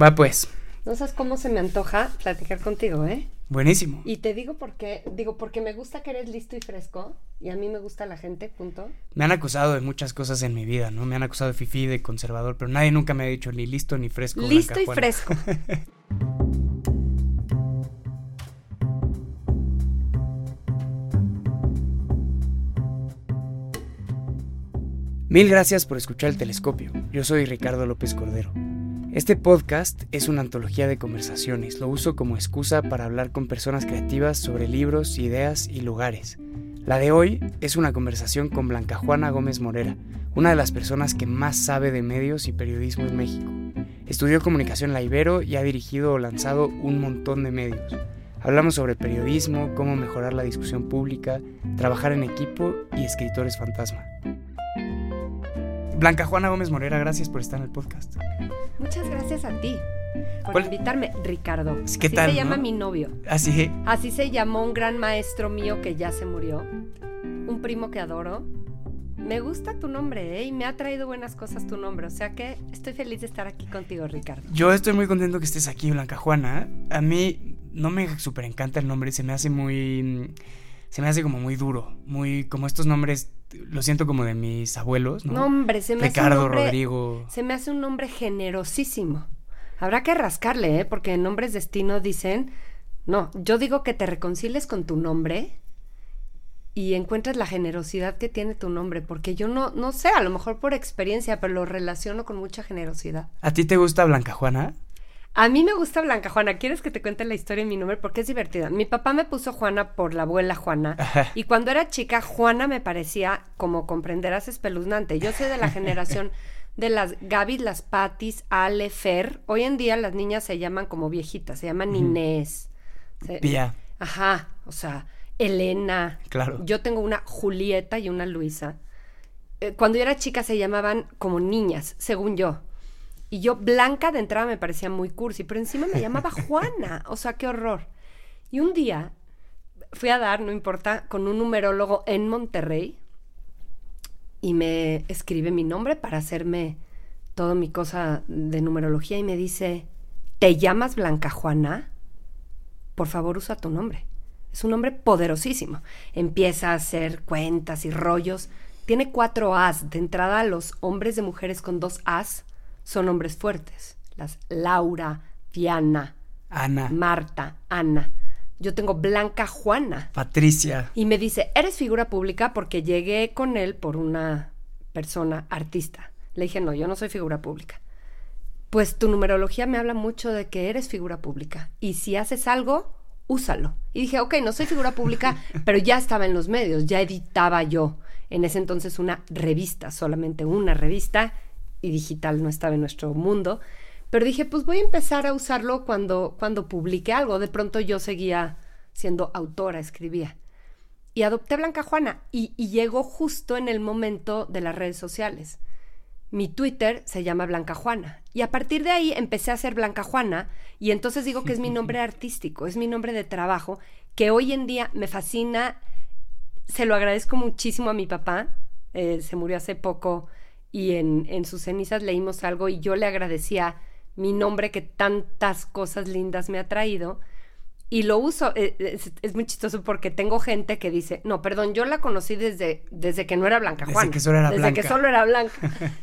Va pues. No sabes cómo se me antoja platicar contigo, ¿eh? Buenísimo. Y te digo porque, digo, porque me gusta que eres listo y fresco, y a mí me gusta la gente, punto. Me han acusado de muchas cosas en mi vida, ¿no? Me han acusado de fifí, de conservador, pero nadie nunca me ha dicho ni listo ni fresco. Listo y fresco. Mil gracias por escuchar el telescopio. Yo soy Ricardo López Cordero. Este podcast es una antología de conversaciones. Lo uso como excusa para hablar con personas creativas sobre libros, ideas y lugares. La de hoy es una conversación con Blanca Juana Gómez Morera, una de las personas que más sabe de medios y periodismo en México. Estudió comunicación en la Ibero y ha dirigido o lanzado un montón de medios. Hablamos sobre periodismo, cómo mejorar la discusión pública, trabajar en equipo y escritores fantasma. Blanca Juana Gómez Morera, gracias por estar en el podcast. Muchas gracias a ti por ¿Cuál- invitarme, Ricardo. ¿Qué Así tal, se llama no? mi novio. Así, Así se llamó un gran maestro mío que ya se murió. Un primo que adoro. Me gusta tu nombre, ¿eh? Y me ha traído buenas cosas tu nombre. O sea que estoy feliz de estar aquí contigo, Ricardo. yo estoy muy contento que estés aquí, Blanca Juana. A mí no me súper encanta el nombre, se me hace muy... Se me hace como muy duro, muy... Como estos nombres, lo siento como de mis abuelos, ¿no? No, hombre, se me hace un Ricardo, nombre- Rodrigo... Se me hace un nombre generosísimo. Habrá que rascarle, ¿eh? Porque en nombres destino dicen. No, yo digo que te reconcilies con tu nombre y encuentres la generosidad que tiene tu nombre. Porque yo no, no sé, a lo mejor por experiencia, pero lo relaciono con mucha generosidad. ¿A ti te gusta Blanca Juana? A mí me gusta Blanca Juana. ¿Quieres que te cuente la historia de mi nombre? Porque es divertida. Mi papá me puso Juana por la abuela Juana. Y cuando era chica, Juana me parecía, como comprenderás, espeluznante. Yo soy de la generación de las Gaby, las Patis, Ale, Fer. Hoy en día las niñas se llaman como viejitas, se llaman Inés. Se- Pía, Ajá, o sea, Elena. claro. Yo tengo una Julieta y una Luisa. Eh, cuando yo era chica se llamaban como niñas, según yo. Y yo, Blanca de entrada me parecía muy cursi, pero encima me llamaba Juana. O sea, qué horror. Y un día fui a dar, no importa, con un numerólogo en Monterrey y me escribe mi nombre para hacerme toda mi cosa de numerología y me dice, ¿te llamas Blanca Juana? Por favor, usa tu nombre. Es un nombre poderosísimo. Empieza a hacer cuentas y rollos. Tiene cuatro As. De entrada, los hombres de mujeres con dos As son hombres fuertes. Las Laura, Diana, Ana, Marta, Ana. Yo tengo Blanca Juana. Patricia. Y me dice, ¿eres figura pública? Porque llegué con él por una persona artista. Le dije, no, yo no soy figura pública. Pues tu numerología me habla mucho de que eres figura pública. Y si haces algo, úsalo. Y dije, ok, no soy figura pública, pero ya estaba en los medios, ya editaba yo. En ese entonces una revista, solamente una revista, y digital no estaba en nuestro mundo. Pero dije, pues voy a empezar a usarlo cuando, cuando publique algo. De pronto yo seguía siendo autora, escribía. Y adopté Blanca Juana y, y llegó justo en el momento de las redes sociales. Mi Twitter se llama Blanca Juana. Y a partir de ahí empecé a ser Blanca Juana y entonces digo que es mi nombre artístico, es mi nombre de trabajo, que hoy en día me fascina. Se lo agradezco muchísimo a mi papá. eh, se murió hace poco y en, en sus cenizas leímos algo y yo le agradecía mi nombre que tantas cosas lindas me ha traído. Y lo uso, eh, es, es muy chistoso porque tengo gente que dice, no, perdón, yo la conocí desde, desde que no era Blanca Desde Juana. que solo era desde Blanca. que solo era Blanca.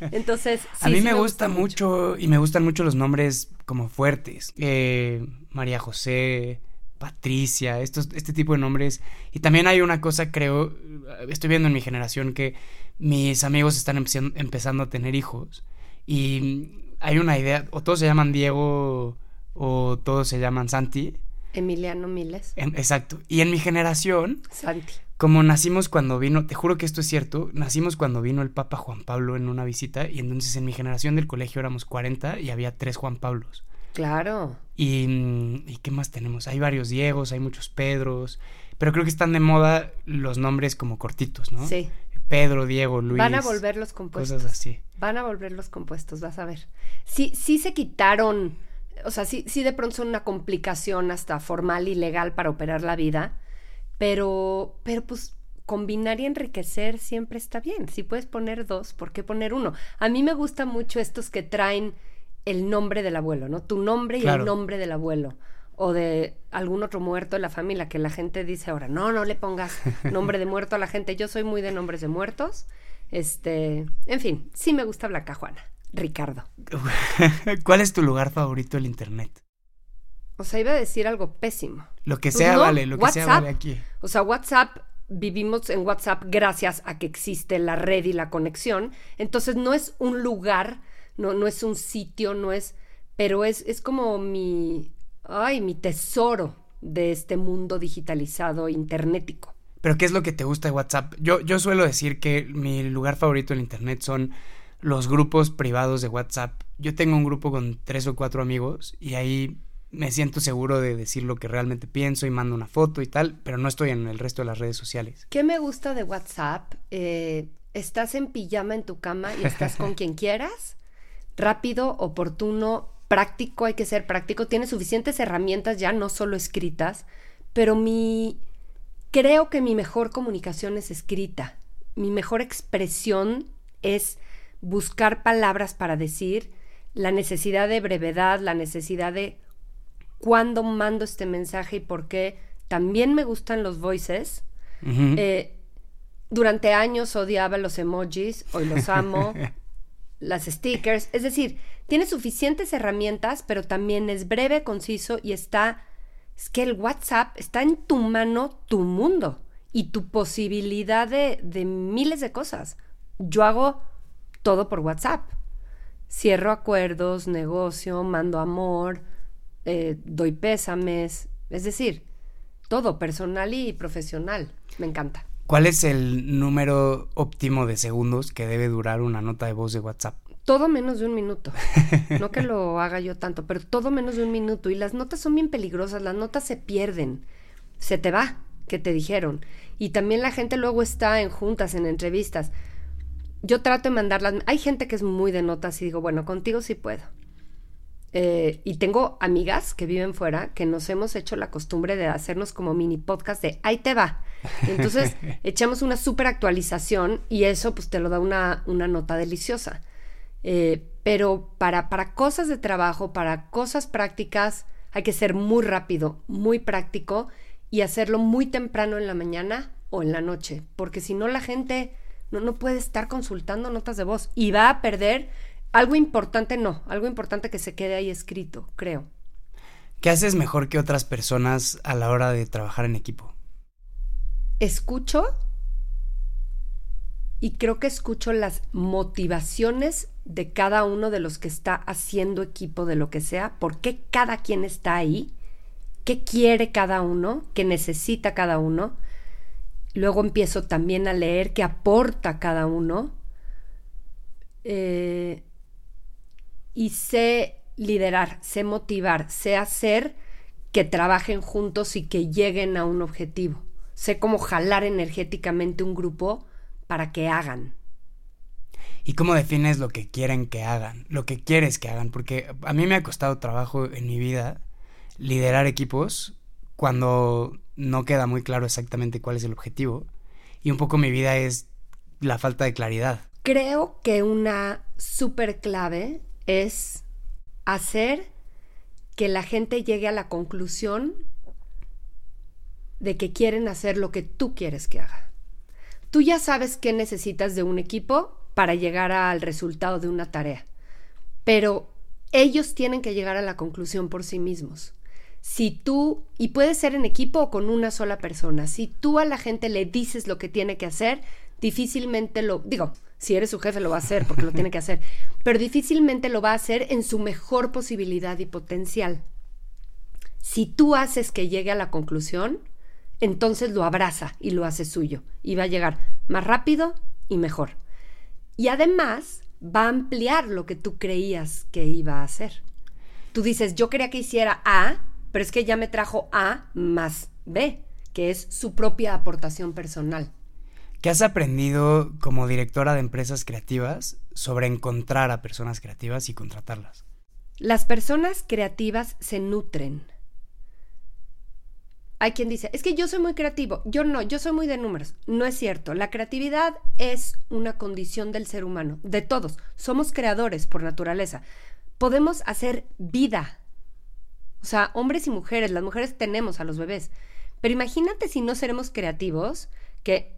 Entonces, a sí, mí sí me, gusta, mucho, y me gustan mucho los nombres como fuertes. Eh, María José, Patricia, estos, este tipo de nombres. Y también hay una cosa, creo, estoy viendo en mi generación que mis amigos están empezando, a tener hijos. Y hay una idea, o todos se llaman Diego o todos se llaman Santi. Emiliano Miles. Exacto. Y en mi generación, Santi. como nacimos cuando vino, te juro que esto es cierto, nacimos cuando vino el Papa Juan Pablo en una visita y entonces en mi generación del colegio éramos 40 y había tres Juan Pablos. Claro. Y, mm, ¿y qué más tenemos? Hay varios Diegos, hay muchos Pedros, pero creo que están de moda los nombres como cortitos, ¿no? Sí. Pedro, Diego, Luis. Van a volver los compuestos. Cosas así. Van a volver los compuestos, vas a ver. Sí, sí se quitaron, o sea, sí, sí de pronto son una complicación hasta formal y legal para operar la vida, pero, pero pues combinar y enriquecer siempre está bien. Si puedes poner dos, ¿por qué poner uno? A mí me gusta mucho estos que traen el nombre del abuelo, ¿no? Tu nombre y Claro. el nombre del abuelo. O de algún otro muerto de la familia, que la gente dice ahora, no, no le pongas nombre de muerto a la gente. Yo soy muy de nombres de muertos. Este, en fin, sí me gusta Blanca Juana. Ricardo. ¿Cuál es tu lugar favorito del internet? O sea, iba a decir algo pésimo. Lo que Pues sea no, vale, lo que sea vale aquí. O sea, WhatsApp, vivimos en WhatsApp gracias a que existe la red y la conexión. Entonces no es un lugar, no, no es un sitio, no es, pero es, es como mi, ay, mi tesoro de este mundo digitalizado, internetico. Pero ¿qué es lo que te gusta de WhatsApp? Yo, yo suelo decir que mi lugar favorito en internet son los grupos privados de WhatsApp. Yo tengo un grupo con tres o cuatro amigos y ahí me siento seguro de decir lo que realmente pienso y mando una foto y tal, pero no estoy en el resto de las redes sociales. ¿Qué me gusta de WhatsApp? Eh, estás en pijama en tu cama y estás con quien quieras. Rápido, oportuno, práctico, hay que ser práctico. Tiene suficientes herramientas ya, no solo escritas, pero mi... Creo que mi mejor comunicación es escrita. Mi mejor expresión es buscar palabras para decir, la necesidad de brevedad, la necesidad de cuándo mando este mensaje y por qué. También me gustan los voices. Eh, durante años odiaba los emojis, hoy los amo, las stickers, es decir, tiene suficientes herramientas, pero también es breve, conciso y está, es que el WhatsApp está en tu mano, tu mundo y tu posibilidad de, miles de cosas. Yo hago todo por WhatsApp. Cierro acuerdos, negocio, mando amor, eh, doy pésames, es decir, todo, personal y profesional. Me encanta. ¿Cuál es el número óptimo de segundos que debe durar una nota de voz de WhatsApp? Todo menos de un minuto. No que lo haga yo tanto, pero todo menos de un minuto. Y las notas son bien peligrosas, las notas se pierden. Se te va, que te dijeron. Y también la gente luego está en juntas, en entrevistas. Yo trato de mandarlas. Hay gente que es muy de notas y digo, bueno, contigo sí puedo. Eh, y tengo amigas que viven fuera que nos hemos hecho la costumbre de hacernos como mini podcast de ahí te va. Entonces echamos una super actualización y eso pues te lo da una, una nota deliciosa. Eh, pero para, para cosas de trabajo, para cosas prácticas, hay que ser muy rápido, muy práctico y hacerlo muy temprano en la mañana o en la noche, porque si no la gente no, no puede estar consultando notas de voz y va a perder algo importante, no, algo importante que se quede ahí escrito, creo. ¿Qué haces mejor que otras personas a la hora de trabajar en equipo? Escucho y creo que escucho las motivaciones de cada uno de los que está haciendo equipo de lo que sea, por qué cada quien está ahí, qué quiere cada uno, qué necesita cada uno. Luego empiezo también a leer qué aporta cada uno. Eh, y sé liderar, sé motivar, sé hacer que trabajen juntos y que lleguen a un objetivo. Sé cómo jalar energéticamente un grupo para que hagan. ¿Y cómo defines lo que quieren que hagan? Lo que quieres que hagan. Porque a mí me ha costado trabajo en mi vida liderar equipos cuando no queda muy claro exactamente cuál es el objetivo. Y un poco mi vida es la falta de claridad. Creo que una super clave es hacer que la gente llegue a la conclusión de que quieren hacer lo que tú quieres que haga. Tú ya sabes qué necesitas de un equipo para llegar al resultado de una tarea, pero ellos tienen que llegar a la conclusión por sí mismos. Si tú, y puede ser en equipo o con una sola persona, si tú a la gente le dices lo que tiene que hacer, difícilmente lo, digo, si eres su jefe lo va a hacer porque lo tiene que hacer, pero difícilmente lo va a hacer en su mejor posibilidad y potencial. Si tú haces que llegue a la conclusión, entonces lo abraza y lo hace suyo y va a llegar más rápido y mejor. Y además va a ampliar lo que tú creías que iba a hacer. Tú dices, yo quería que hiciera A, pero es que ya me trajo A más B, que es su propia aportación personal. ¿Qué has aprendido como directora de empresas creativas sobre encontrar a personas creativas y contratarlas? Las personas creativas se nutren. Hay quien dice, es que yo soy muy creativo. Yo no, yo soy muy de números. No es cierto. La creatividad es una condición del ser humano, de todos. Somos creadores por naturaleza. podemos hacer vida. O sea, hombres y mujeres, las mujeres tenemos a los bebés. Pero imagínate si no seremos creativos, que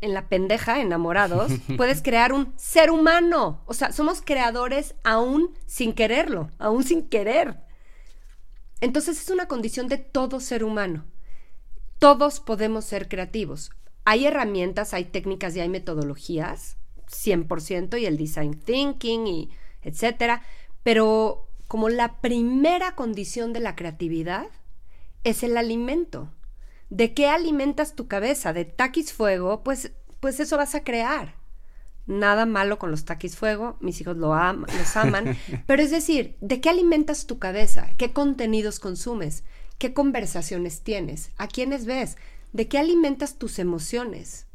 en la pendeja, enamorados, puedes crear un ser humano. O sea, somos creadores aún sin quererlo, aún sin querer. Entonces es una condición de todo ser humano. Todos podemos ser creativos. Hay herramientas, hay técnicas y hay metodologías, 100%, y el design thinking, y etcétera. Pero como la primera condición de la creatividad es el alimento. ¿De qué alimentas tu cabeza? ¿De taquis fuego? Pues, pues eso vas a crear. Nada malo con los taquis fuego, mis hijos lo los aman, pero es decir, ¿de qué alimentas tu cabeza? ¿Qué contenidos consumes? ¿Qué conversaciones tienes? ¿A quiénes ves? ¿De qué alimentas tus emociones?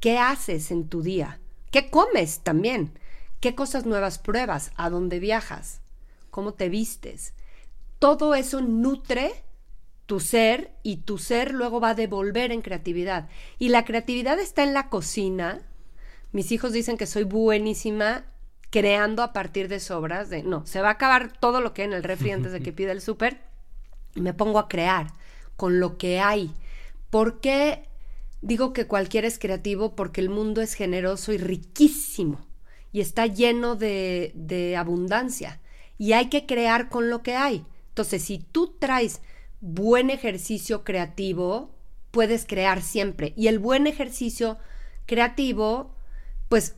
¿Qué haces en tu día? ¿Qué comes también? ¿Qué cosas nuevas pruebas? ¿A dónde viajas? ¿Cómo te vistes? Todo eso nutre tu ser y tu ser luego va a devolver en creatividad. Y la creatividad está en la cocina. Mis hijos dicen que soy buenísima creando a partir de sobras. De, no, se va a acabar todo lo que hay en el refri antes de que pida el súper. Y me pongo a crear con lo que hay. ¿Por qué digo que cualquiera es creativo? Porque el mundo es generoso y riquísimo. Y está lleno de, de abundancia. Y hay que crear con lo que hay. Entonces, si tú traes buen ejercicio creativo puedes crear siempre. Y el buen ejercicio creativo, pues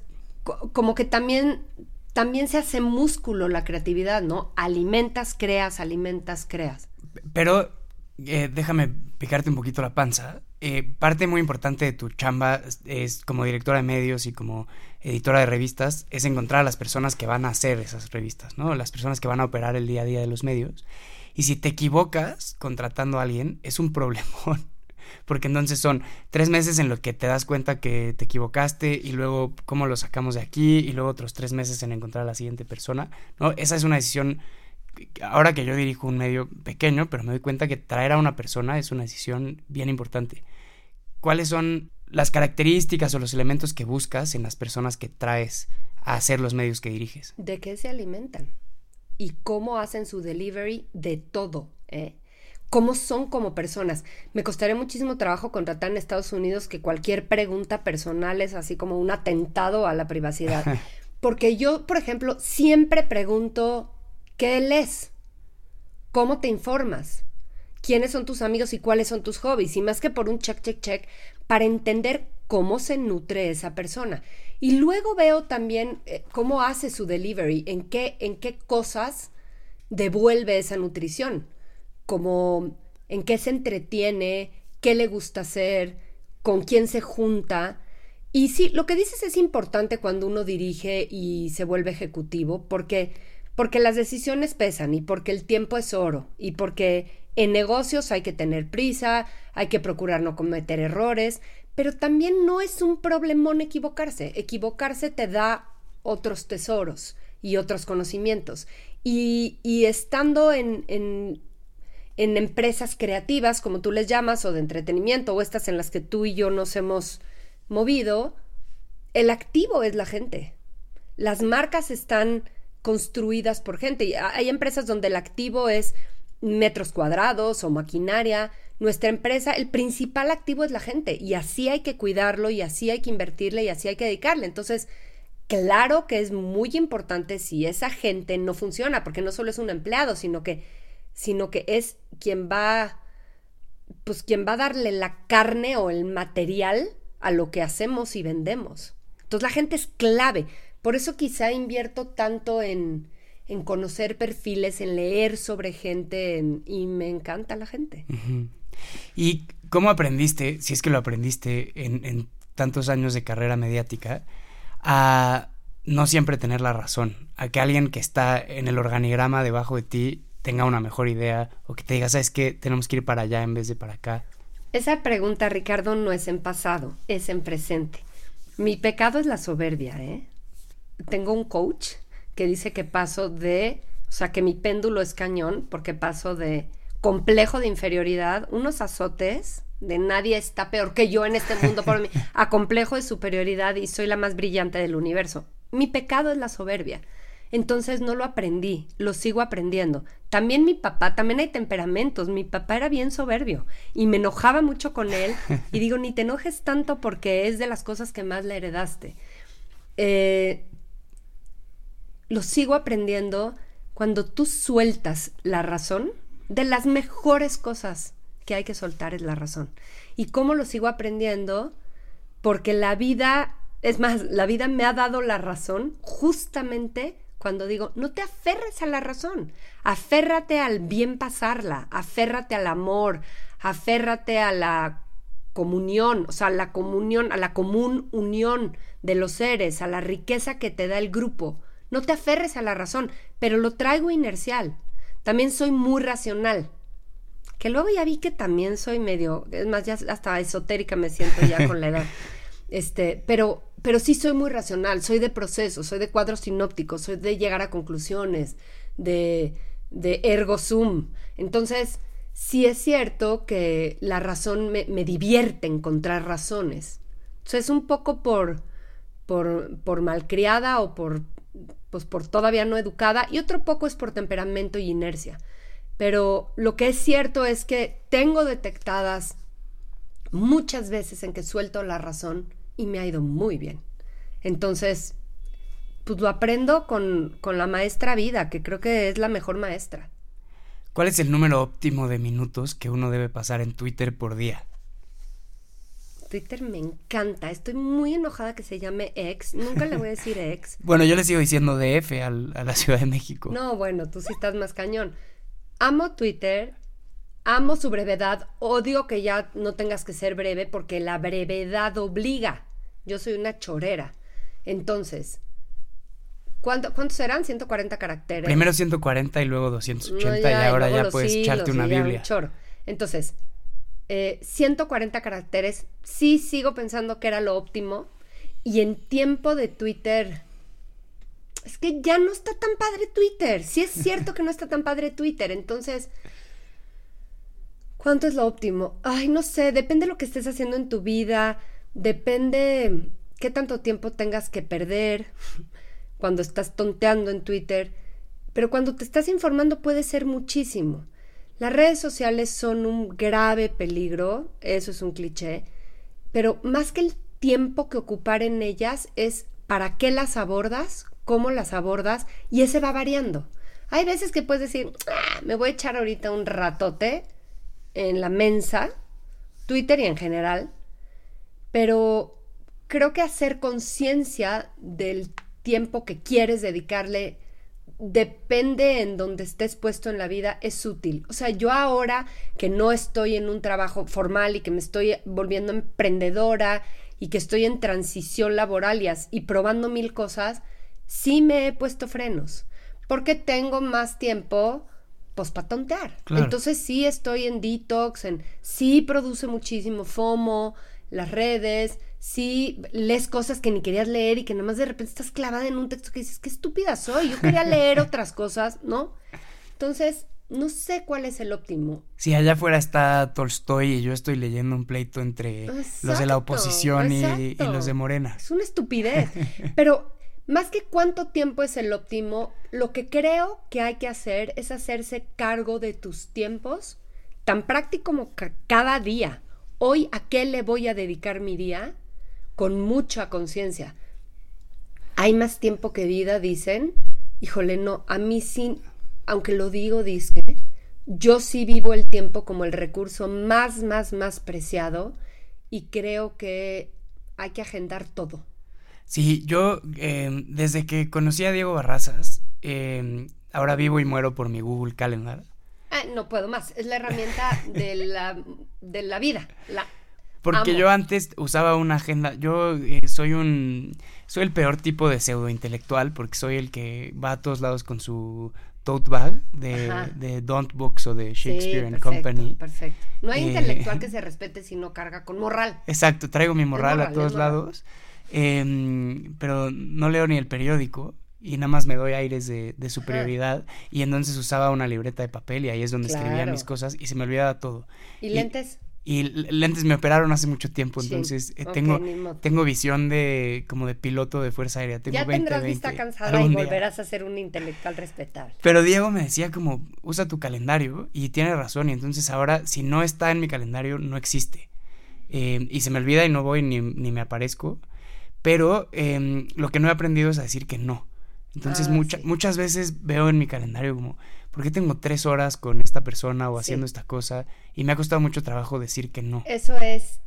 como que también, también se hace músculo la creatividad, ¿no? Alimentas, creas, alimentas, creas. Pero eh, déjame picarte un poquito la panza. Eh, parte muy importante de tu chamba es como directora de medios y como editora de revistas, es encontrar a las personas que van a hacer esas revistas, ¿no? Las personas que van a operar el día a día de los medios. Y si te equivocas contratando a alguien, es un problemón. Porque entonces son tres meses en los que te das cuenta que te equivocaste y luego cómo lo sacamos de aquí y luego otros tres meses en encontrar a la siguiente persona. ¿no? Esa es una decisión, ahora que yo dirijo un medio pequeño, pero me doy cuenta que traer a una persona es una decisión bien importante. ¿Cuáles son las características o los elementos que buscas en las personas que traes a hacer los medios que diriges? ¿De qué se alimentan? Y cómo hacen su delivery de todo, ¿eh? cómo son como personas. Me costaría muchísimo trabajo contratar en Estados Unidos que cualquier pregunta personal es así como un atentado a la privacidad. Porque yo, por ejemplo, siempre pregunto, ¿qué lees? ¿Cómo te informas? ¿Quiénes son tus amigos y cuáles son tus hobbies? Y más que por un check, check, check, para entender cómo se nutre esa persona. Y luego veo también eh, cómo hace su delivery, en qué, en qué cosas devuelve esa nutrición, como en qué se entretiene, qué le gusta hacer, con quién se junta. Y sí, lo que dices es importante cuando uno dirige y se vuelve ejecutivo, porque, porque las decisiones pesan y porque el tiempo es oro y porque en negocios hay que tener prisa, hay que procurar no cometer errores, pero también no es un problemón equivocarse. Equivocarse te da otros tesoros y otros conocimientos. Y, estando en, en, en, empresas creativas, como tú les llamas, o de entretenimiento, o estas en las que tú y yo nos hemos movido, el activo es la gente. Las marcas están construidas por gente. Hay empresas donde el activo es metros cuadrados o maquinaria, nuestra empresa, el principal activo es la gente y así hay que cuidarlo y así hay que invertirle y así hay que dedicarle. Entonces, claro que es muy importante si esa gente no funciona, porque no solo es un empleado, sino que, sino que es quien va, pues quien va a darle la carne o el material a lo que hacemos y vendemos. Entonces la gente es clave. Por eso quizá invierto tanto en, en conocer perfiles, en leer sobre gente y me encanta la gente. ¿Y cómo aprendiste, si es que lo aprendiste en, tantos años de carrera mediática, a no siempre tener la razón? A que alguien que está en el organigrama debajo de ti tenga una mejor idea o que te diga, ¿sabes qué? Tenemos que ir para allá en vez de para acá. Esa pregunta, Ricardo, no es en pasado, es en presente. Mi pecado es la soberbia, ¿eh? Tengo un coach que dice que paso de, o sea, que mi péndulo es cañón porque paso de complejo de inferioridad, unos azotes de nadie está peor que yo en este mundo por mí, a complejo de superioridad y soy la más brillante del universo. Mi pecado es la soberbia. Entonces no lo aprendí, lo sigo aprendiendo. También mi papá, también hay temperamentos. Mi papá era bien soberbio y me enojaba mucho con él. Y digo, ni te enojes tanto porque es de las cosas que más le heredaste. Eh, lo sigo aprendiendo cuando tú sueltas la razón. De las mejores cosas que hay que soltar es la razón. ¿Y cómo lo sigo aprendiendo? Porque la vida, es más, la vida me ha dado la razón justamente cuando digo, no te aferres a la razón, aférrate al bien pasarla, aférrate al amor, aférrate a la comunión, o sea, a la comunión, a la común unión de los seres, a la riqueza que te da el grupo. No te aferres a la razón, pero lo traigo inercial. También soy muy racional. Que luego ya vi que también soy medio, es más, ya hasta esotérica me siento ya con la edad. Este, pero pero sí soy muy racional, soy de proceso, soy de cuadros sinópticos, soy de llegar a conclusiones, de, de ergo sum. Entonces, sí es cierto que la razón me, me divierte encontrar razones. Entonces, es un poco por, por, por malcriada o por, pues, por todavía no educada, y otro poco es por temperamento y inercia. Pero lo que es cierto es que tengo detectadas muchas veces en que suelto la razón y me ha ido muy bien. Entonces, pues lo aprendo con, con la maestra vida, que creo que es la mejor maestra. ¿Cuál es el número óptimo de minutos que uno debe pasar en Twitter por día? Twitter me encanta. Estoy muy enojada que se llame ex. Nunca le voy a decir ex. bueno, yo le sigo diciendo DF a la Ciudad de México. No, bueno, tú sí estás más cañón. Amo Twitter, amo su brevedad. Odio que ya no tengas que ser breve porque la brevedad obliga. Yo soy una chorera. Entonces, ¿cuánto, ¿cuántos serán? 140 caracteres. Primero 140 y luego 280 y ahora ya puedes echarte una Biblia. choro. Entonces, 140 eh, caracteres, sí sigo pensando que era lo óptimo. Y en tiempo de Twitter, es que ya no está tan padre Twitter. Sí es cierto que no está tan padre Twitter. Entonces, ¿cuánto es lo óptimo? Ay, no sé, depende de lo que estés haciendo en tu vida Depende qué tanto tiempo tengas que perder cuando estás tonteando en Twitter, pero cuando te estás informando puede ser muchísimo. Las redes sociales son un grave peligro, eso es un cliché, pero más que el tiempo que ocupar en ellas es para qué las abordas, cómo las abordas, y ese va variando. Hay veces que puedes decir, ah, me voy a echar ahorita un ratote en la mensa, Twitter y en general, pero creo que hacer conciencia del tiempo que quieres dedicarle depende en donde estés puesto en la vida, es útil. O sea, yo ahora que no estoy en un trabajo formal y que me estoy volviendo emprendedora y que estoy en transición laboral y, probando mil cosas, sí me he puesto frenos, porque tengo más tiempo pues para tontear. Entonces sí estoy en detox, en sí produce muchísimo FOMO, las redes, si lees cosas que ni querías leer y que nada más de repente estás clavada en un texto que dices, qué estúpida soy, yo quería leer otras cosas, ¿no? Entonces, no sé cuál es el óptimo. Si allá afuera está Tolstoy y yo estoy leyendo un pleito entre los de la oposición y, los de Morena. Es una estupidez. Pero más que cuánto tiempo es el óptimo, lo que creo que hay que hacer es hacerse cargo de tus tiempos, tan práctico como cada día hoy a qué le voy a dedicar mi día con mucha conciencia. Hay más tiempo que vida, dicen. Híjole, no, a mí sí, aunque lo digo, dice, yo sí vivo el tiempo como el recurso más, más, más preciado y creo que hay que agendar todo. Sí, yo em, desde que conocí a Diego Barrazas, em, ahora vivo y muero por mi Google Calendar. Ah, no puedo más. Es la herramienta de la, de la vida. La porque yo antes usaba una agenda. Yo eh, soy un. Soy el peor tipo de pseudo intelectual porque soy el que va a todos lados con su tote bag de, de Don't Books o de Shakespeare and Company. Perfecto. No hay eh, intelectual que se respete si no carga con morral. Exacto, traigo mi morral, a todos lados. Em, pero no leo ni el periódico y nada más me doy aires de, superioridad y entonces usaba una libreta de papel y ahí es donde escribía mis cosas y se me olvidaba todo. ¿Y, lentes? Y lentes me operaron hace mucho tiempo, entonces eh, tengo, tengo visión de como de piloto de Fuerza Aérea. Tengo ya tendrás vista cansada y volverás a ser un intelectual respetable. Pero Diego me decía como, usa tu calendario y tiene razón. Y entonces ahora, si no está en mi calendario, no existe. Eh, y se me olvida y no voy ni, ni me aparezco. Pero em, lo que no he aprendido es a decir que no. Entonces ah, muchas veces veo en mi calendario como, ¿por qué tengo tres horas con esta persona o haciendo esta cosa? Y me ha costado mucho trabajo decir que no. Eso es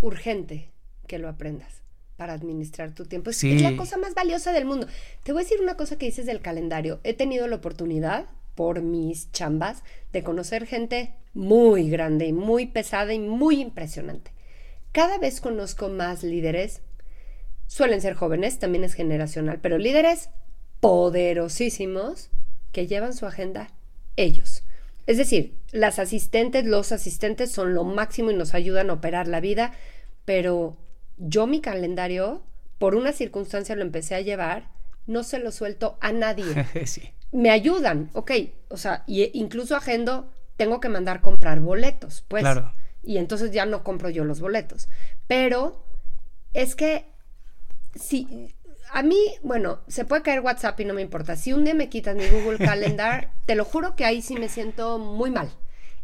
urgente que lo aprendas para administrar tu tiempo. Es, la cosa más valiosa del mundo. Te voy a decir una cosa que dices del calendario. He tenido la oportunidad por mis chambas de conocer gente muy grande y muy pesada y muy impresionante. Cada vez conozco más líderes, suelen ser jóvenes, también es generacional, pero líderes poderosísimos que llevan su agenda ellos. Es decir, las asistentes, los asistentes son lo máximo y nos ayudan a operar la vida, pero yo mi calendario, por una circunstancia lo empecé a llevar, no se lo suelto a nadie. Me ayudan, ok, o sea, y incluso agendo, tengo que mandar comprar boletos, pues. Claro. Y entonces ya no compro yo los boletos. Pero es que si a mí, bueno, se puede caer WhatsApp y no me importa. Si un día me quitas mi Google Calendar, te lo juro que ahí sí me siento muy mal.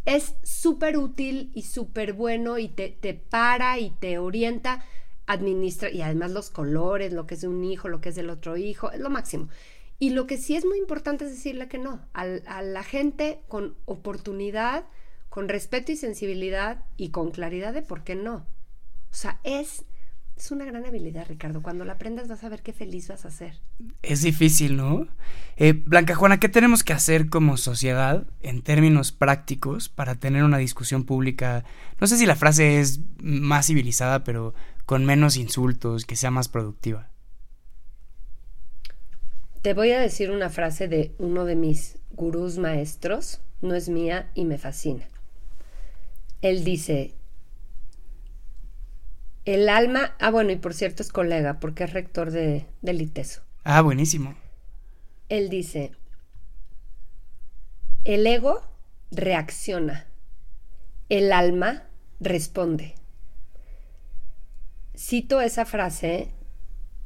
Es súper útil y súper bueno y te, te para y te orienta, administra, y además los colores, lo que es de un hijo, lo que es del otro hijo, es lo máximo. Y lo que sí es muy importante es decirle que no, a, a la gente con oportunidad, con respeto y sensibilidad y con claridad de por qué no. O sea, es es una gran habilidad, Ricardo. Cuando la aprendas vas a ver qué feliz vas a ser. Es difícil, ¿no? Eh, Blanca Juana, ¿qué tenemos que hacer como sociedad en términos prácticos para tener una discusión pública? No sé si la frase es más civilizada, pero con menos insultos, que sea más productiva. Te voy a decir una frase de uno de mis gurús maestros, no es mía y me fascina. Él dice, el alma, ah bueno, y por cierto es colega porque es rector de, del ITESO. Ah, buenísimo. Él dice, el ego reacciona, el alma responde. Cito esa frase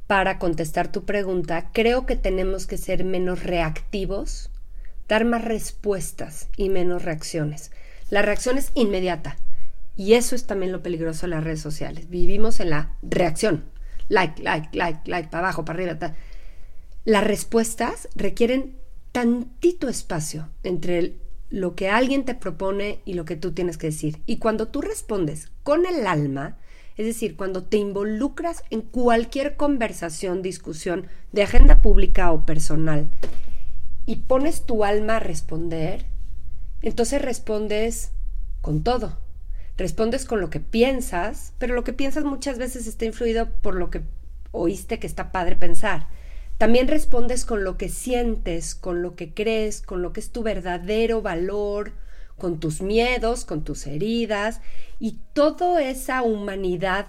para contestar tu pregunta. Creo que tenemos que ser menos reactivos, dar más respuestas y menos reacciones. La reacción es inmediata. Y eso es también lo peligroso de las redes sociales. Vivimos en la reacción. Like, like, like, like, para abajo, para arriba. Las respuestas requieren tantito espacio entre lo que alguien te propone y lo que tú tienes que decir. Y cuando tú respondes con el alma, es decir, cuando te involucras en cualquier conversación, discusión de agenda pública o personal y pones tu alma a responder, entonces respondes con todo respondes con lo que piensas, pero lo que piensas muchas veces está influido por lo que oíste que está padre pensar. También respondes con lo que sientes, con lo que crees, con lo que es tu verdadero valor, con tus miedos, con tus heridas y toda esa humanidad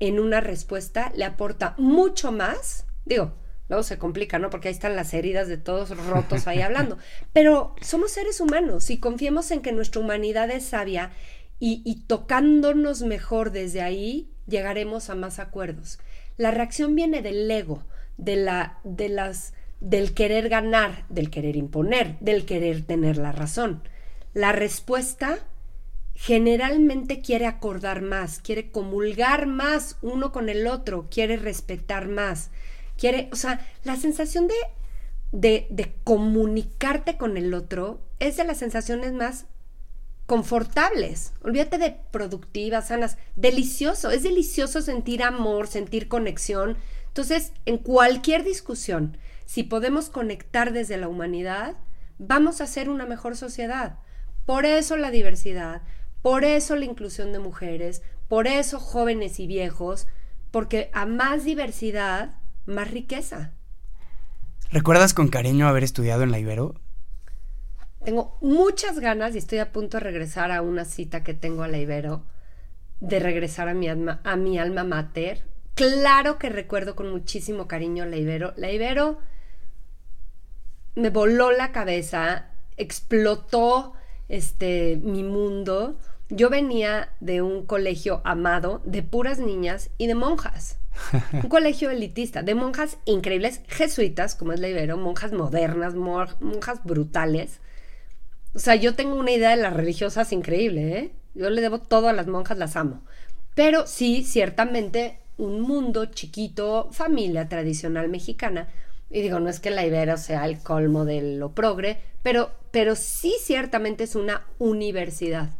en una respuesta le aporta mucho más. Digo, luego se complica, ¿no? Porque ahí están las heridas de todos rotos ahí hablando. Pero somos seres humanos y confiemos en que nuestra humanidad es sabia y, tocándonos mejor desde ahí, llegaremos a más acuerdos. La reacción viene del ego, de la, de las, del querer ganar, del querer imponer, del querer tener la razón. La respuesta generalmente quiere acordar más, quiere comulgar más uno con el otro, quiere respetar más, quiere, o sea, la sensación de, de, de comunicarte con el otro es de las sensaciones más confortables. Olvídate de productivas, sanas. Delicioso. Es delicioso sentir amor, sentir conexión. Entonces, en cualquier discusión, si podemos conectar desde la humanidad, vamos a ser una mejor sociedad. Por eso la diversidad, por eso la inclusión de mujeres, por eso jóvenes y viejos, porque a más diversidad, más riqueza. ¿Recuerdas con cariño haber estudiado en la Ibero? Tengo muchas ganas y estoy a punto de regresar a una cita que tengo a la Ibero, de regresar a mi alma, a mi alma mater. Claro que recuerdo con muchísimo cariño la Ibero. La Ibero me voló la cabeza, explotó este mi mundo Yo venía de un colegio amado de puras niñas y de monjas. Un colegio elitista, de monjas increíbles, jesuitas, como es la Ibero, monjas modernas, monjas brutales. O sea, yo tengo una idea de las religiosas increíble, ¿eh? Yo le debo todo a las monjas, las amo. Pero sí, ciertamente, un mundo chiquito, familia tradicional mexicana. Y digo, no es que la Ibero sea el colmo de lo progre, pero, pero sí ciertamente es una universidad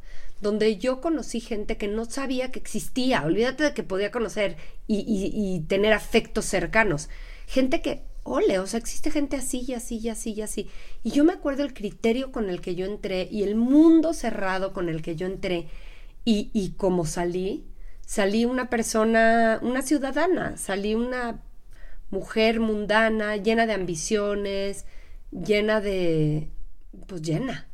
donde yo conocí gente que no sabía que existía, olvídate de que podía conocer y, tener afectos cercanos, gente que, ole, o sea, existe gente así y así y así y así. Y yo me acuerdo el criterio con el que yo entré y el mundo cerrado con el que yo entré y, y como salí, salí una persona, una ciudadana, salí una mujer mundana, llena de ambiciones, llena de, pues llena,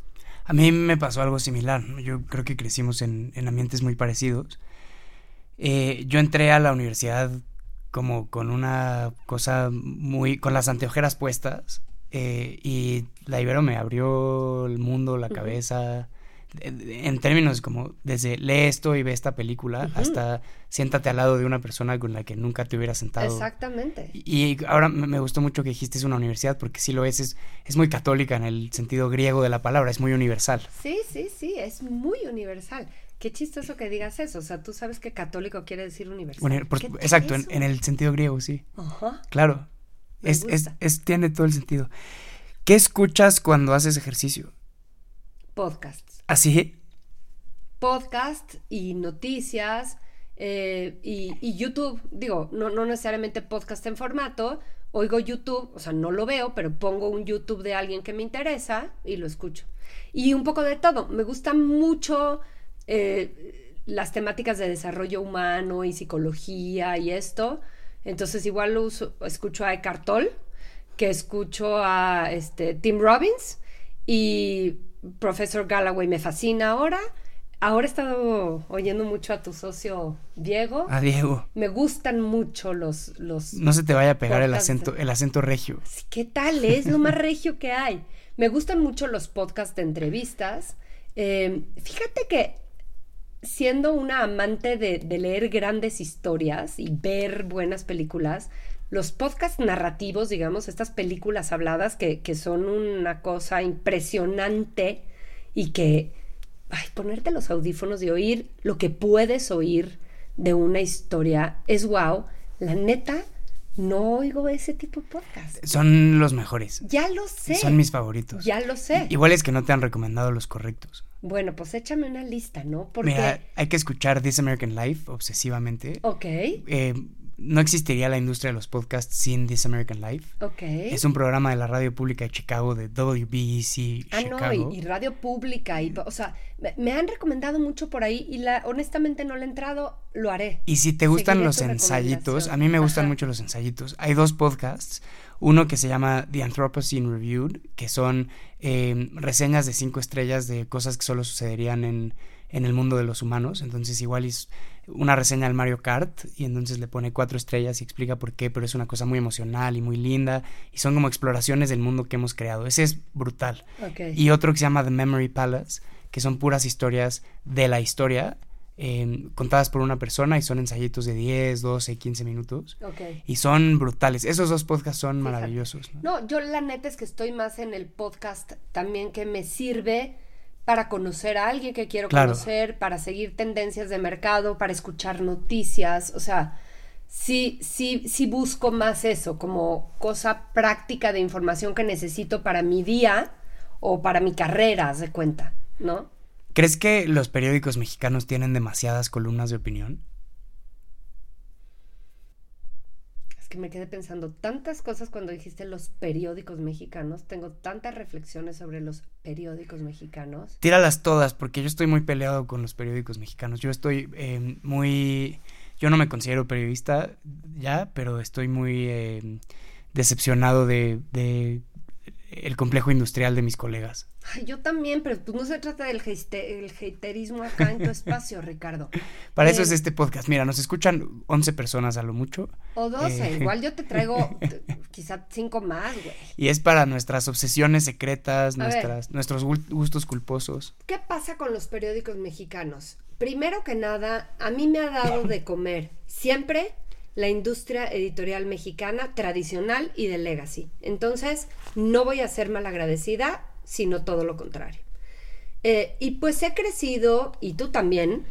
a mí me pasó algo similar. Yo creo que crecimos en, ambientes muy parecidos. Eh, yo entré a la universidad como con una cosa muy. con las anteojeras puestas. Eh, y la Ibero me abrió el mundo, la cabeza en términos como desde lee esto y ve esta película hasta siéntate al lado de una persona con la que nunca te hubieras sentado. Exactamente. Y, ahora me gustó mucho que dijiste es una universidad porque sí lo es, es, es muy católica en el sentido griego de la palabra, es muy universal. Sí, sí, sí, es muy universal. Qué chistoso que digas eso, o sea, tú sabes que católico quiere decir universal. exacto, en, el sentido griego, sí. Ajá. Claro, es, es, es, tiene todo el sentido. ¿Qué escuchas cuando haces ejercicio? Podcasts. ¿Así? Podcast y noticias eh, y, YouTube. Digo, no, no necesariamente podcast en formato. Oigo YouTube, o sea, no lo veo, pero pongo un YouTube de alguien que me interesa y lo escucho. Y un poco de todo. Me gustan mucho eh, las temáticas de desarrollo humano y psicología y esto. Entonces igual lo uso, escucho a Eckhart Tolle, que escucho a este, Tim Robbins y Profesor Galloway me fascina ahora. Ahora he estado oyendo mucho a tu socio Diego. A Diego. Me gustan mucho los... los no se te vaya a pegar el acento, el acento regio. ¿Qué tal? Es lo más regio que hay. Me gustan mucho los podcasts de entrevistas. Em, fíjate que siendo una amante de, de, leer grandes historias y ver buenas películas, los podcasts narrativos, digamos, estas películas habladas que, son una cosa impresionante y que, ay, ponerte los audífonos y oír lo que puedes oír de una historia es wow. La neta, no oigo ese tipo de podcast. Son los mejores. Ya lo sé. Son mis favoritos. Ya lo sé. Igual es que no te han recomendado los correctos. Bueno, pues échame una lista, ¿no? Porque... Mira, hay que escuchar This American Life obsesivamente. Ok. Eh, no existiría la industria de los podcasts sin This American Life. Ok. Es un programa de la radio pública de Chicago, de WBEC ah, no, y, radio pública. Y, o sea, me, han recomendado mucho por ahí y la, honestamente no le he entrado, lo haré. Y si te gustan los ensayitos, a mí me gustan mucho los ensayitos. Hay dos podcasts. Uno que se llama The Anthropocene Reviewed, que son eh, reseñas de cinco estrellas de cosas que solo sucederían en en el mundo de los humanos. Entonces igual es una reseña al Mario Kart y entonces le pone cuatro estrellas y explica por qué, pero es una cosa muy emocional y muy linda y son como exploraciones del mundo que hemos creado. Ese es brutal. Y otro que se llama The Memory Palace, que son puras historias de la historia. Contadas por una persona y son ensayitos de 10, 12, 15 minutos. Y son brutales. Esos dos podcasts son maravillosos. ¿no? yo la neta es que estoy más en el podcast también que me sirve para conocer a alguien que quiero conocer, para seguir tendencias de mercado, para escuchar noticias, o sea, sí, sí, sí busco más eso, como cosa práctica de información que necesito para mi día o para mi carrera, haz de cuenta, ¿no? ¿Crees que los periódicos mexicanos tienen demasiadas columnas de opinión? que me quedé pensando tantas cosas cuando dijiste los periódicos mexicanos. Tengo tantas reflexiones sobre los periódicos mexicanos. Tíralas todas, porque yo estoy muy peleado con los periódicos mexicanos. Yo estoy eh, muy... Yo no me considero periodista ya, pero estoy muy eh, decepcionado de, el complejo industrial de mis colegas. Ay, yo también, pero pues no se trata del el haterismo acá en tu espacio, Ricardo. Para eso es eh, este podcast. Mira, nos escuchan 11 personas a lo mucho. O 12, eh, igual yo te traigo quizá 5 más, güey. Y es para nuestras obsesiones secretas, nuestras, nuestros gustos culposos. ¿Qué pasa con los periódicos mexicanos? Primero que nada, a mí me ha dado de comer siempre la industria editorial mexicana tradicional y de legacy. Entonces, no voy a ser malagradecida, sino todo lo contrario. Eh, y pues he crecido, y tú también,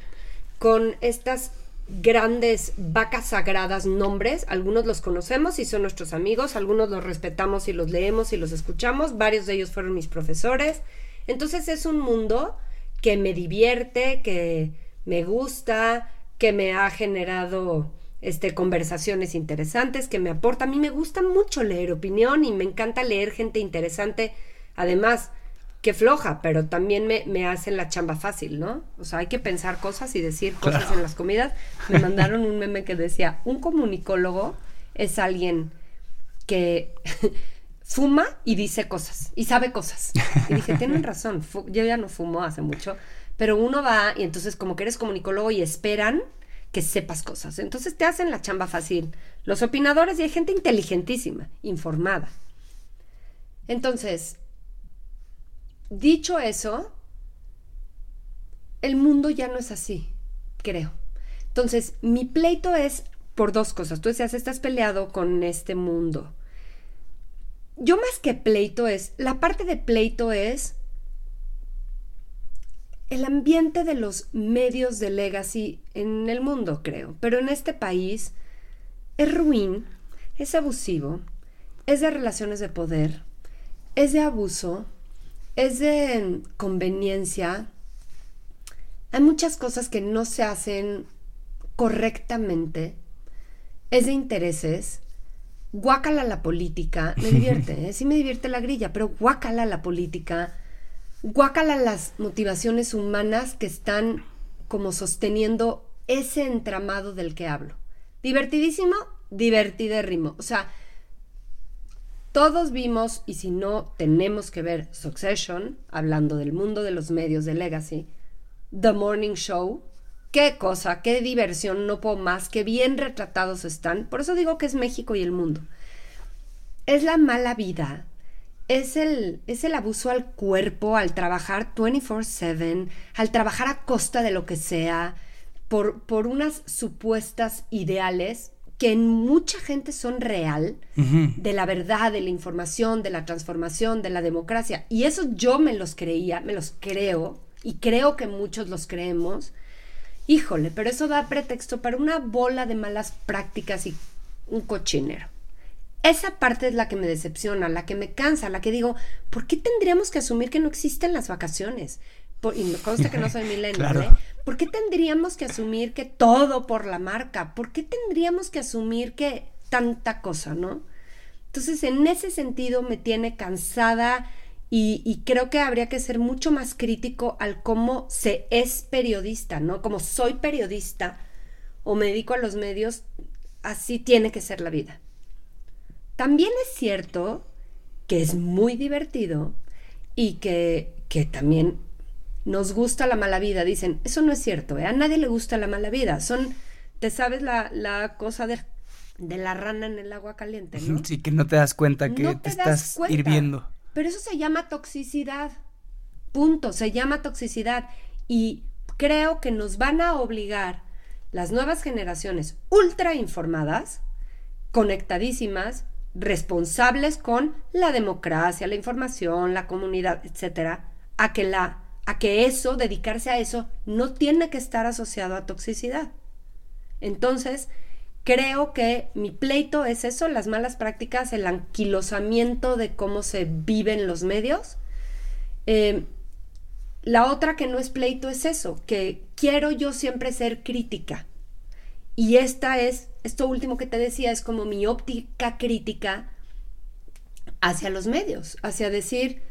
con estas grandes vacas sagradas nombres. Algunos los conocemos y son nuestros amigos, algunos los respetamos y los leemos y los escuchamos, varios de ellos fueron mis profesores. Entonces es un mundo que me divierte, que me gusta, que me ha generado este, conversaciones interesantes, que me aporta. A mí me gusta mucho leer opinión y me encanta leer gente interesante. Además, que floja, pero también me, me hacen la chamba fácil, ¿no? O sea, hay que pensar cosas y decir cosas en las comidas. Me mandaron un meme que decía, un comunicólogo es alguien que fuma y dice cosas y sabe cosas. Y dije, tienen razón, yo ya no fumo hace mucho, pero uno va y entonces como que eres comunicólogo y esperan que sepas cosas. Entonces te hacen la chamba fácil. Los opinadores y hay gente inteligentísima, informada. Entonces, dicho eso, el mundo ya no es así, creo. Entonces, mi pleito es por dos cosas. Tú decías, estás peleado con este mundo. Yo más que pleito es, la parte de pleito es el ambiente de los medios de legacy en el mundo, creo, pero en este país es ruin, es abusivo, es de relaciones de poder, es de abuso, es de conveniencia. Hay muchas cosas que no se hacen correctamente, es de intereses. Guácala la política, me divierte, ¿eh? sí me divierte la grilla, pero guácala la política guácala las motivaciones humanas que están como sosteniendo ese entramado del que hablo. Divertidísimo, divertidérrimo. O sea, todos vimos, y si no, tenemos que ver Succession, hablando del mundo de los medios de Legacy, The Morning Show. Qué cosa, qué diversión, no puedo más, qué bien retratados están. Por eso digo que es México y el mundo. Es la mala vida es el, es el abuso al cuerpo, al trabajar 24/7, al trabajar a costa de lo que sea, por, por unas supuestas ideales que en mucha gente son real, de la verdad, de la información, de la transformación, de la democracia. Y eso yo me los creía, me los creo, y creo que muchos los creemos. Híjole, pero eso da pretexto para una bola de malas prácticas y un cochinero. Esa parte es la que me decepciona, la que me cansa, la que digo, ¿por qué tendríamos que asumir que no existen las vacaciones? Y me consta que no soy millennial, ¿eh? ¿Por qué tendríamos que asumir que todo por la marca? ¿Por qué tendríamos que asumir que tanta cosa, no? Entonces, en ese sentido me tiene cansada y, y, creo que habría que ser mucho más crítico al cómo se es periodista, ¿no? Como soy periodista o me dedico a los medios, así tiene que ser la vida. También es cierto que es muy divertido y que, que también nos gusta la mala vida. Dicen, eso no es cierto, ¿eh? a nadie le gusta la mala vida. Son, te sabes la, la cosa de, de, la rana en el agua caliente, ¿no? Sí, que no te das cuenta que te, estás hirviendo. Pero eso se llama toxicidad. Punto, se llama toxicidad. Y creo que nos van a obligar las nuevas generaciones ultra informadas, conectadísimas, responsables con la democracia, la información, la comunidad, etcétera, a que la a que eso, dedicarse a eso, no tiene que estar asociado a toxicidad. Entonces, creo que mi pleito es eso, las malas prácticas, el anquilosamiento de cómo se viven los medios. Eh, la otra que no es pleito es eso, que quiero yo siempre ser crítica. Y esta es, esto último que te decía, es como mi óptica crítica hacia los medios, hacia decir,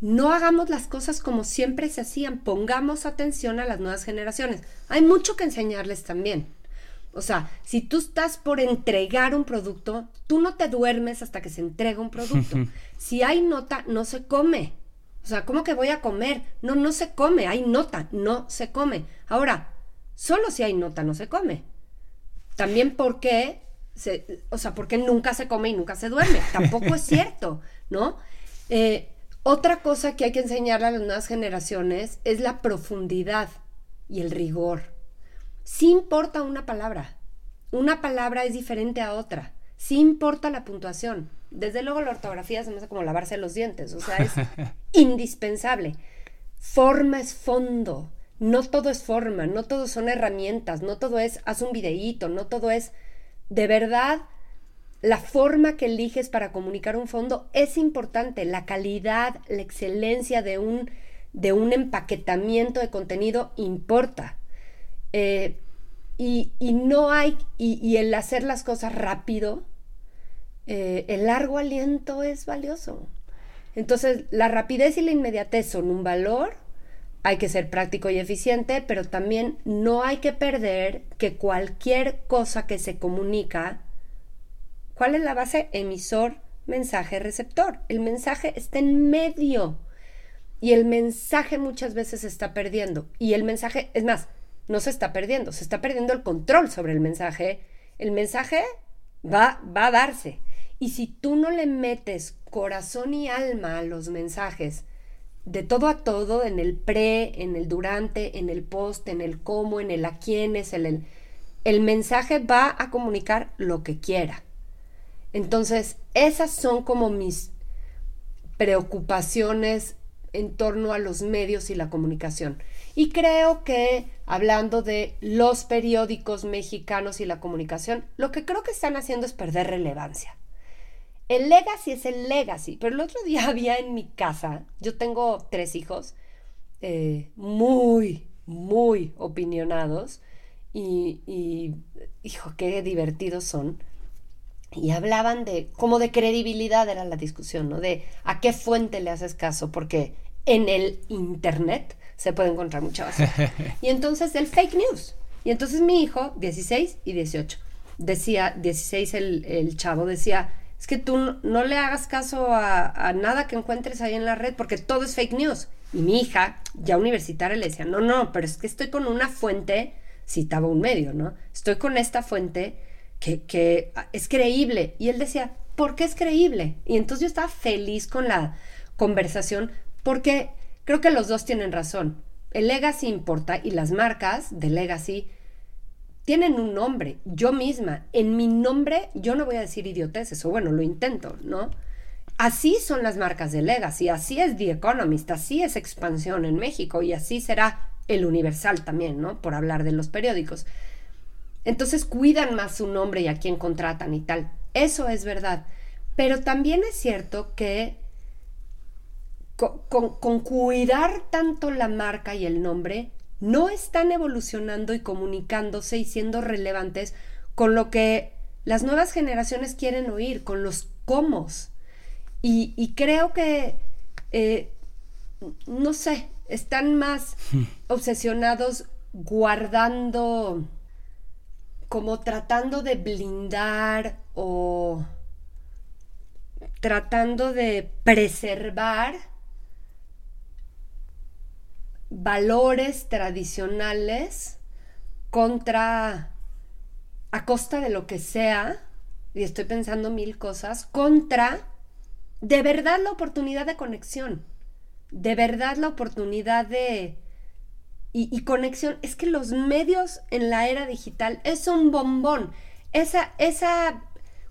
no hagamos las cosas como siempre se hacían, pongamos atención a las nuevas generaciones. Hay mucho que enseñarles también. O sea, si tú estás por entregar un producto, tú no te duermes hasta que se entrega un producto. si hay nota, no se come. O sea, ¿cómo que voy a comer? No, no se come, hay nota, no se come. Ahora, solo si hay nota no se come. También porque, se, o sea, porque nunca se come y nunca se duerme. Tampoco es cierto, ¿no? Eh, otra cosa que hay que enseñarle a las nuevas generaciones es la profundidad y el rigor. Sí importa una palabra. Una palabra es diferente a otra. Sí importa la puntuación. Desde luego la ortografía se me hace como lavarse los dientes. O sea, es indispensable. Forma es fondo. No todo es forma, no todo son herramientas, no todo es haz un videíto, no todo es de verdad la forma que eliges para comunicar un fondo es importante, la calidad, la excelencia de un, de un empaquetamiento de contenido importa. Eh, y, no hay, y, el hacer las cosas rápido, eh, el largo aliento es valioso. Entonces, la rapidez y la inmediatez son un valor, hay que ser práctico y eficiente, pero también no hay que perder que cualquier cosa que se comunica, ¿cuál es la base? Emisor, mensaje, receptor. El mensaje está en medio y el mensaje muchas veces se está perdiendo. Y el mensaje, es más, no se está perdiendo, se está perdiendo el control sobre el mensaje. El mensaje va, va a darse. Y si tú no le metes corazón y alma a los mensajes, de todo a todo, en el pre, en el durante, en el post, en el cómo, en el a quiénes, el, el, el mensaje va a comunicar lo que quiera. Entonces, esas son como mis preocupaciones en torno a los medios y la comunicación. Y creo que, hablando de los periódicos mexicanos y la comunicación, lo que creo que están haciendo es perder relevancia. El legacy es el legacy, pero el otro día había en mi casa, yo tengo tres hijos, eh, muy, muy opinionados y, y, hijo, qué divertidos son. Y hablaban de, como de credibilidad era la discusión, ¿no? De a qué fuente le haces caso, porque en el Internet se puede encontrar mucha basura. Y entonces el fake news. Y entonces mi hijo, 16 y 18, decía, 16 el, el chavo decía, es que tú no, le hagas caso a, a, nada que encuentres ahí en la red porque todo es fake news. Y mi hija, ya universitaria, le decía, no, no, pero es que estoy con una fuente, citaba un medio, ¿no? Estoy con esta fuente que, que es creíble. Y él decía, ¿por qué es creíble? Y entonces yo estaba feliz con la conversación porque creo que los dos tienen razón. El legacy importa y las marcas de legacy tienen un nombre. Yo misma, en mi nombre, yo no voy a decir idioteces, o bueno, lo intento, ¿no? Así son las marcas de legacy, así es The Economist, así es expansión en México y así será el Universal también, ¿no? Por hablar de los periódicos. Entonces cuidan más su nombre y a quién contratan y tal. Eso es verdad. Pero también es cierto que con, cuidar tanto la marca y el nombre, no están evolucionando y comunicándose y siendo relevantes con lo que las nuevas generaciones quieren oír, con los cómo. Y, creo que, eh, no sé, están más obsesionados guardando, como tratando de blindar o tratando de preservar valores tradicionales contra, a costa de lo que sea, y estoy pensando mil cosas, contra de verdad la oportunidad de conexión, de verdad la oportunidad de... Y, conexión, es que los medios en la era digital es un bombón. Esa, esa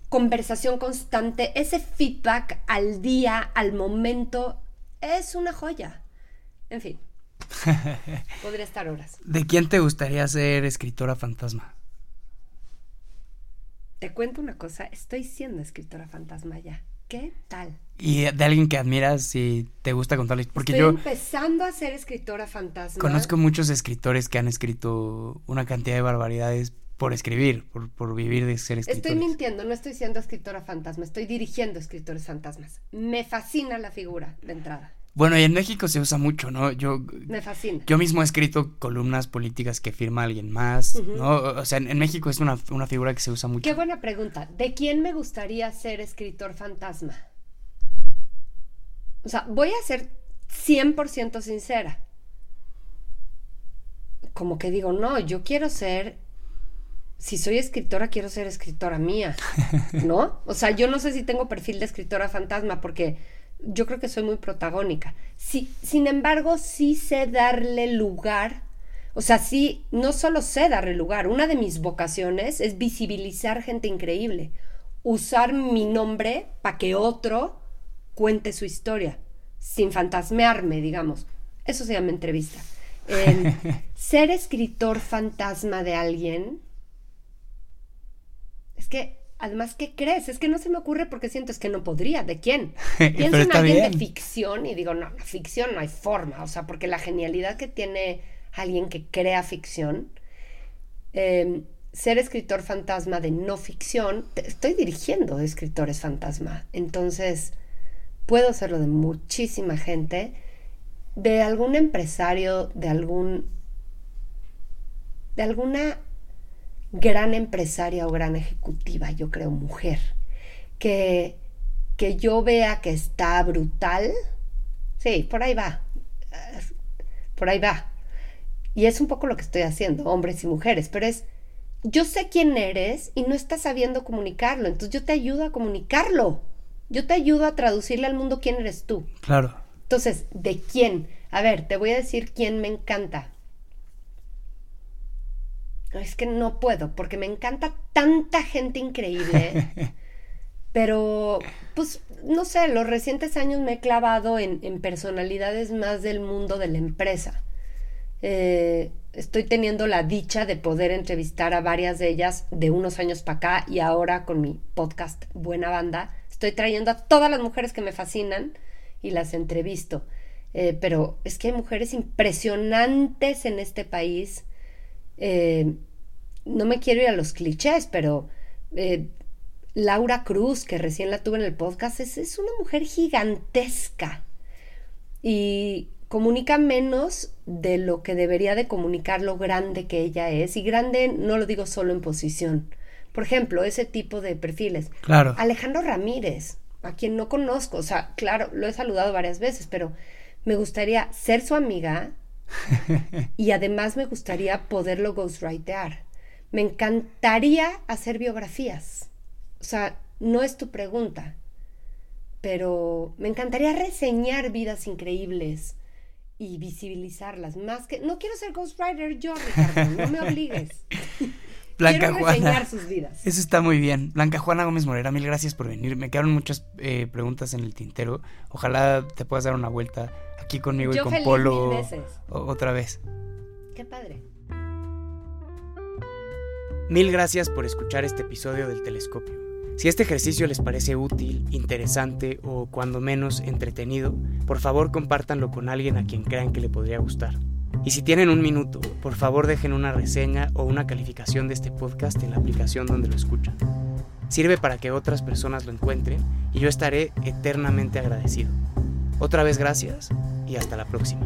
conversación constante, ese feedback al día, al momento, es una joya. En fin. Podría estar horas. ¿De quién te gustaría ser escritora fantasma? Te cuento una cosa, estoy siendo escritora fantasma ya. ¿Qué tal? Y de alguien que admiras y te gusta contarle. Porque Estoy yo. empezando a ser escritora fantasma. Conozco muchos escritores que han escrito una cantidad de barbaridades por escribir, por, por vivir de ser escritores. Estoy mintiendo, no estoy siendo escritora fantasma, estoy dirigiendo escritores fantasmas. Me fascina la figura de entrada. Bueno, y en México se usa mucho, ¿no? Yo, Me fascina. yo mismo he escrito columnas políticas que firma alguien más, ¿no? O sea, en, en México es una, una figura que se usa mucho. Qué buena pregunta. ¿De quién me gustaría ser escritor fantasma? O sea, voy a ser 100% sincera. Como que digo, no, yo quiero ser, si soy escritora, quiero ser escritora mía, ¿no? O sea, yo no sé si tengo perfil de escritora fantasma porque yo creo que soy muy protagónica. Sí, sin embargo, sí sé darle lugar. O sea, sí, no solo sé darle lugar. Una de mis vocaciones es visibilizar gente increíble. Usar mi nombre para que otro cuente su historia, sin fantasmearme, digamos. Eso se llama entrevista. Ser escritor fantasma de alguien. Es que, además, ¿qué crees? Es que no se me ocurre porque siento es que no podría. ¿De quién? Pienso en alguien bien. de ficción y digo, no, no, ficción no hay forma. O sea, porque la genialidad que tiene alguien que crea ficción. eh, ser escritor fantasma de no ficción, te- estoy dirigiendo escritores fantasma. Entonces, puedo hacerlo de muchísima gente, de algún empresario, de algún. de alguna gran empresaria o gran ejecutiva, yo creo, mujer, que, que yo vea que está brutal. Sí, por ahí va. Por ahí va. Y es un poco lo que estoy haciendo, hombres y mujeres, pero es, yo sé quién eres y no estás sabiendo comunicarlo, entonces yo te ayudo a comunicarlo. Yo te ayudo a traducirle al mundo quién eres tú. Claro. Entonces, ¿de quién? A ver, te voy a decir quién me encanta. Es que no puedo, porque me encanta tanta gente increíble. pero, pues, no sé, los recientes años me he clavado en, en personalidades más del mundo de la empresa. Eh, estoy teniendo la dicha de poder entrevistar a varias de ellas de unos años para acá y ahora con mi podcast Buena Banda. Estoy trayendo a todas las mujeres que me fascinan y las entrevisto. Eh, pero es que hay mujeres impresionantes en este país. Eh, no me quiero ir a los clichés, pero eh, Laura Cruz, que recién la tuve en el podcast, es, es una mujer gigantesca y comunica menos de lo que debería de comunicar lo grande que ella es. Y grande no lo digo solo en posición. Por ejemplo, ese tipo de perfiles. Claro. Alejandro Ramírez, a quien no conozco, o sea, claro, lo he saludado varias veces, pero me gustaría ser su amiga y además me gustaría poderlo ghostwritear. Me encantaría hacer biografías. O sea, no es tu pregunta, pero me encantaría reseñar vidas increíbles y visibilizarlas. Más que. No quiero ser ghostwriter yo, Ricardo, no me obligues. Blanca Juana. sus vidas. Eso está muy bien. Blanca Juana Gómez Morera, mil gracias por venir. Me quedaron muchas eh, preguntas en el tintero. Ojalá te puedas dar una vuelta aquí conmigo Yo y con feliz Polo mil veces. o- otra vez. Qué padre. Mil gracias por escuchar este episodio del Telescopio. Si este ejercicio les parece útil, interesante o cuando menos entretenido, por favor compártanlo con alguien a quien crean que le podría gustar. Y si tienen un minuto, por favor dejen una reseña o una calificación de este podcast en la aplicación donde lo escuchan. Sirve para que otras personas lo encuentren y yo estaré eternamente agradecido. Otra vez gracias y hasta la próxima.